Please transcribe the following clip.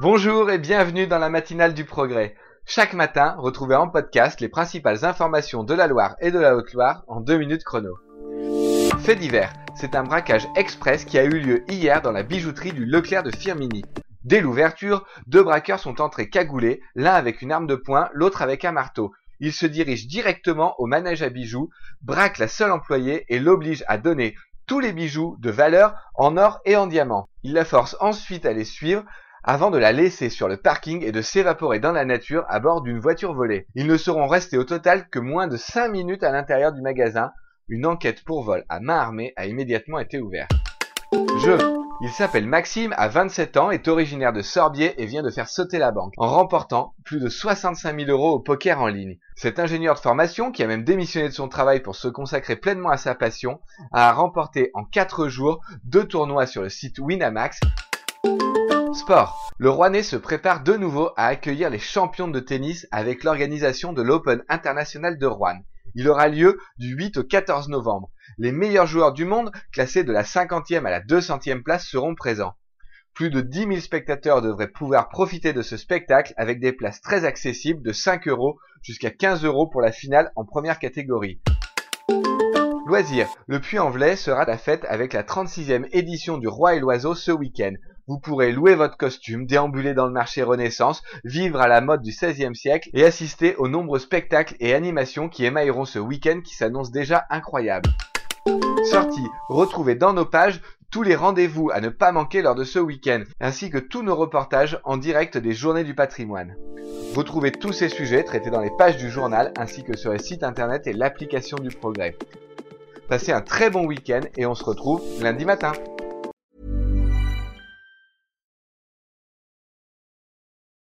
Bonjour et bienvenue dans la matinale du progrès. Chaque matin, retrouvez en podcast les principales informations de la Loire et de la Haute-Loire en deux minutes chrono. Fait divers, c'est un braquage express qui a eu lieu hier dans la bijouterie du Leclerc de Firmini. Dès l'ouverture, deux braqueurs sont entrés cagoulés, l'un avec une arme de poing, l'autre avec un marteau. Ils se dirigent directement au manège à bijoux, braquent la seule employée et l'obligent à donner tous les bijoux de valeur en or et en diamant. Ils la forcent ensuite à les suivre avant de la laisser sur le parking et de s'évaporer dans la nature à bord d'une voiture volée. Ils ne seront restés au total que moins de 5 minutes à l'intérieur du magasin. Une enquête pour vol à main armée a immédiatement été ouverte. Jeu. Il s'appelle Maxime, a 27 ans, est originaire de Sorbier et vient de faire sauter la banque en remportant plus de 65 000 euros au poker en ligne. Cet ingénieur de formation, qui a même démissionné de son travail pour se consacrer pleinement à sa passion, a remporté en 4 jours deux tournois sur le site Winamax Le Rouennais se prépare de nouveau à accueillir les champions de tennis avec l'organisation de l'Open International de Rouen. Il aura lieu du 8 au 14 novembre. Les meilleurs joueurs du monde, classés de la 50e à la 200e place, seront présents. Plus de 10 000 spectateurs devraient pouvoir profiter de ce spectacle avec des places très accessibles de 5 euros jusqu'à 15 euros pour la finale en première catégorie. Loisirs. Le Puy-en-Velay sera la fête avec la 36e édition du Roi et l'Oiseau ce week-end. Vous pourrez louer votre costume, déambuler dans le marché Renaissance, vivre à la mode du XVIe siècle et assister aux nombreux spectacles et animations qui émailleront ce week-end qui s'annonce déjà incroyable. Sortie, retrouvez dans nos pages tous les rendez-vous à ne pas manquer lors de ce week-end, ainsi que tous nos reportages en direct des journées du patrimoine. Retrouvez tous ces sujets traités dans les pages du journal ainsi que sur les sites internet et l'application du progrès. Passez un très bon week-end et on se retrouve lundi matin.